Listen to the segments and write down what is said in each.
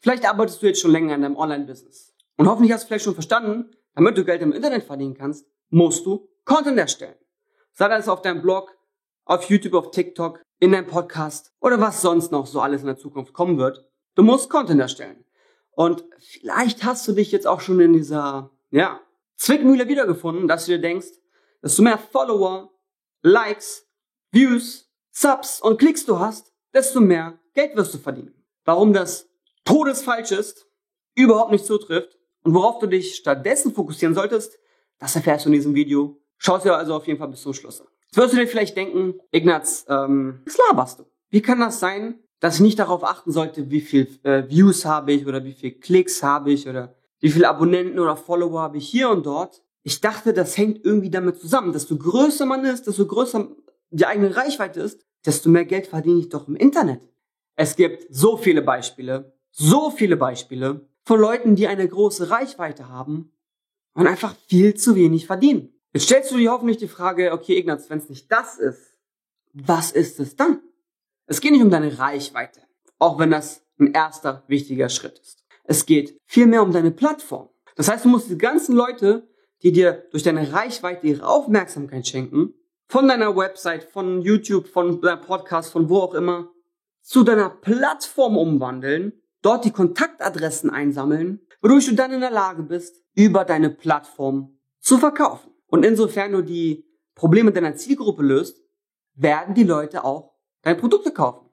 Vielleicht arbeitest du jetzt schon länger in deinem Online-Business. Und hoffentlich hast du vielleicht schon verstanden, damit du Geld im Internet verdienen kannst, musst du Content erstellen. Sei das auf deinem Blog, auf YouTube, auf TikTok, in deinem Podcast oder was sonst noch so alles in der Zukunft kommen wird. Du musst Content erstellen. Und vielleicht hast du dich jetzt auch schon in dieser, ja, Zwickmühle wiedergefunden, dass du dir denkst, du mehr Follower, Likes, Views, Subs und Klicks du hast, desto mehr Geld wirst du verdienen. Warum das todesfalsch ist, überhaupt nicht zutrifft und worauf du dich stattdessen fokussieren solltest, das erfährst du in diesem Video. Schau es dir also auf jeden Fall bis zum Schluss an. Jetzt wirst du dir vielleicht denken, Ignaz, ähm, was laberst du? Wie kann das sein, dass ich nicht darauf achten sollte, wie viel äh, Views habe ich oder wie viel Klicks habe ich oder wie viele Abonnenten oder Follower habe ich hier und dort? Ich dachte, das hängt irgendwie damit zusammen. Desto größer man ist, desto größer die eigene Reichweite ist, desto mehr Geld verdiene ich doch im Internet. Es gibt so viele Beispiele, so viele Beispiele von Leuten, die eine große Reichweite haben und einfach viel zu wenig verdienen. Jetzt stellst du dir hoffentlich die Frage, okay, Ignaz, wenn es nicht das ist, was ist es dann? Es geht nicht um deine Reichweite, auch wenn das ein erster wichtiger Schritt ist. Es geht vielmehr um deine Plattform. Das heißt, du musst die ganzen Leute, die dir durch deine Reichweite ihre Aufmerksamkeit schenken, von deiner Website, von YouTube, von deinem Podcast, von wo auch immer, zu deiner Plattform umwandeln, dort die Kontaktadressen einsammeln, wodurch du dann in der Lage bist, über deine Plattform zu verkaufen. Und insofern du die Probleme deiner Zielgruppe löst, werden die Leute auch deine Produkte kaufen,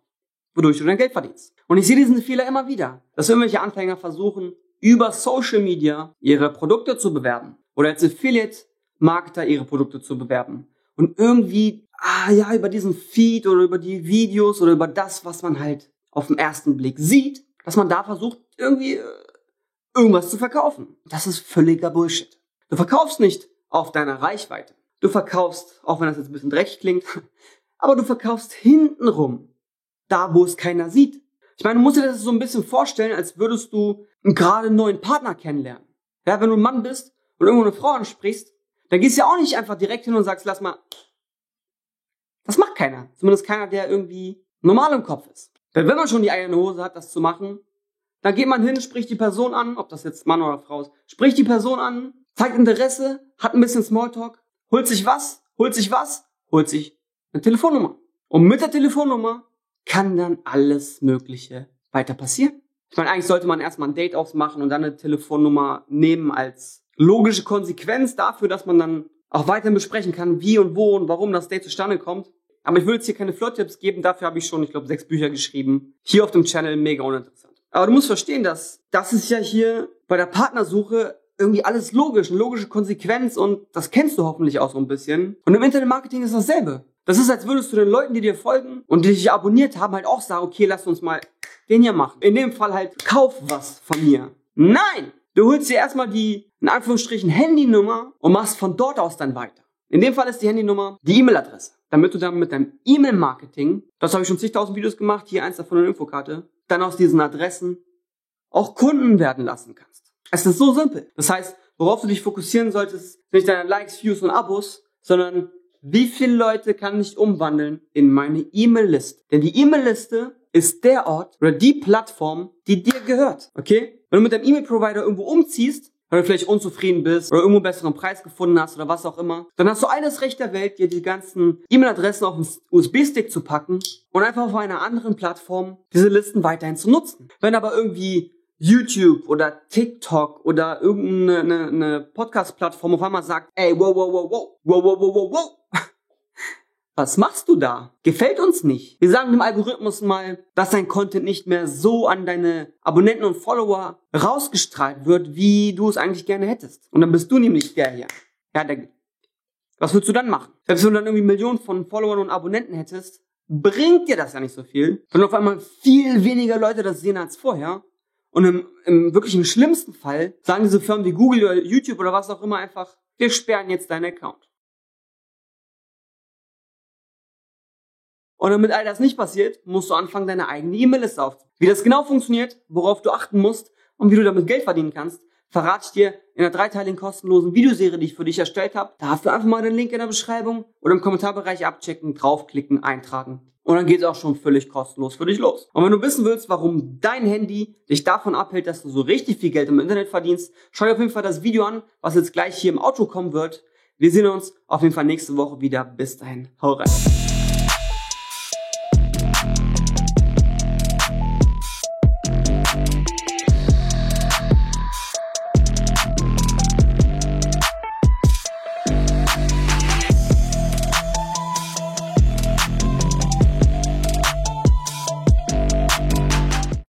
wodurch du dein Geld verdienst. Und ich sehe diesen Fehler immer wieder, dass irgendwelche Anfänger versuchen, über Social Media ihre Produkte zu bewerben oder als Affiliate-Marketer ihre Produkte zu bewerben. Und irgendwie, ah ja, über diesen Feed oder über die Videos oder über das, was man halt auf den ersten Blick sieht, dass man da versucht, irgendwie äh, irgendwas zu verkaufen. Das ist völliger Bullshit. Du verkaufst nicht auf deiner Reichweite. Du verkaufst, auch wenn das jetzt ein bisschen dreckig klingt, aber du verkaufst hintenrum. Da, wo es keiner sieht. Ich meine, du musst dir das so ein bisschen vorstellen, als würdest du gerade einen neuen Partner kennenlernen. Ja, wenn du ein Mann bist und irgendwo eine Frau ansprichst, dann gehst du ja auch nicht einfach direkt hin und sagst, lass mal. Das macht keiner. Zumindest keiner, der irgendwie normal im Kopf ist. Denn wenn man schon die der Hose hat, das zu machen, dann geht man hin, spricht die Person an, ob das jetzt Mann oder Frau ist, spricht die Person an, zeigt Interesse, hat ein bisschen Smalltalk, holt sich was, holt sich was, holt sich eine Telefonnummer. Und mit der Telefonnummer kann dann alles Mögliche weiter passieren. Ich meine, eigentlich sollte man erstmal ein Date ausmachen und dann eine Telefonnummer nehmen als logische Konsequenz dafür, dass man dann auch weiterhin besprechen kann, wie und wo und warum das Date zustande kommt. Aber ich will jetzt hier keine Flirt-Tipps geben, dafür habe ich schon, ich glaube, sechs Bücher geschrieben. Hier auf dem Channel mega uninteressant. Aber du musst verstehen, dass das ist ja hier bei der Partnersuche irgendwie alles logisch, eine logische Konsequenz und das kennst du hoffentlich auch so ein bisschen. Und im Internetmarketing ist dasselbe. Das ist, als würdest du den Leuten, die dir folgen und die dich abonniert haben, halt auch sagen, okay, lass uns mal den hier machen. In dem Fall halt, kauf was von mir. Nein! Du holst dir erstmal die, in Anführungsstrichen, Handynummer und machst von dort aus dann weiter. In dem Fall ist die Handynummer die E-Mail-Adresse damit du dann mit deinem E-Mail-Marketing, das habe ich schon zigtausend Videos gemacht, hier eins davon in der Infokarte, dann aus diesen Adressen auch Kunden werden lassen kannst. Es ist so simpel. Das heißt, worauf du dich fokussieren solltest, nicht deine Likes, Views und Abos, sondern wie viele Leute kann ich umwandeln in meine E-Mail-Liste? Denn die E-Mail-Liste ist der Ort oder die Plattform, die dir gehört. Okay? Wenn du mit deinem E-Mail-Provider irgendwo umziehst, weil du vielleicht unzufrieden bist oder irgendwo einen besseren Preis gefunden hast oder was auch immer, dann hast du alles Recht der Welt, dir die ganzen E-Mail-Adressen auf einen USB-Stick zu packen und einfach auf einer anderen Plattform diese Listen weiterhin zu nutzen. Wenn aber irgendwie YouTube oder TikTok oder irgendeine eine Podcast-Plattform auf einmal sagt, ey, wow, wow, wow, wow, wow, wow, wow, wow, was machst du da? Gefällt uns nicht. Wir sagen dem Algorithmus mal, dass dein Content nicht mehr so an deine Abonnenten und Follower rausgestrahlt wird, wie du es eigentlich gerne hättest. Und dann bist du nämlich der hier. Ja, der, was würdest du dann machen? Selbst wenn du dann irgendwie Millionen von Followern und Abonnenten hättest, bringt dir das ja nicht so viel. Wenn auf einmal viel weniger Leute das sehen als vorher. Und im, im wirklich im schlimmsten Fall sagen diese Firmen wie Google oder YouTube oder was auch immer einfach, wir sperren jetzt deinen Account. Und damit all das nicht passiert, musst du anfangen, deine eigene E-Mail-Liste aufzubauen. Wie das genau funktioniert, worauf du achten musst und wie du damit Geld verdienen kannst, verrate ich dir in der dreiteiligen kostenlosen Videoserie, die ich für dich erstellt habe. Da hast du einfach mal den Link in der Beschreibung oder im Kommentarbereich abchecken, draufklicken, eintragen und dann geht es auch schon völlig kostenlos für dich los. Und wenn du wissen willst, warum dein Handy dich davon abhält, dass du so richtig viel Geld im Internet verdienst, schau dir auf jeden Fall das Video an, was jetzt gleich hier im Auto kommen wird. Wir sehen uns auf jeden Fall nächste Woche wieder. Bis dahin, hau rein.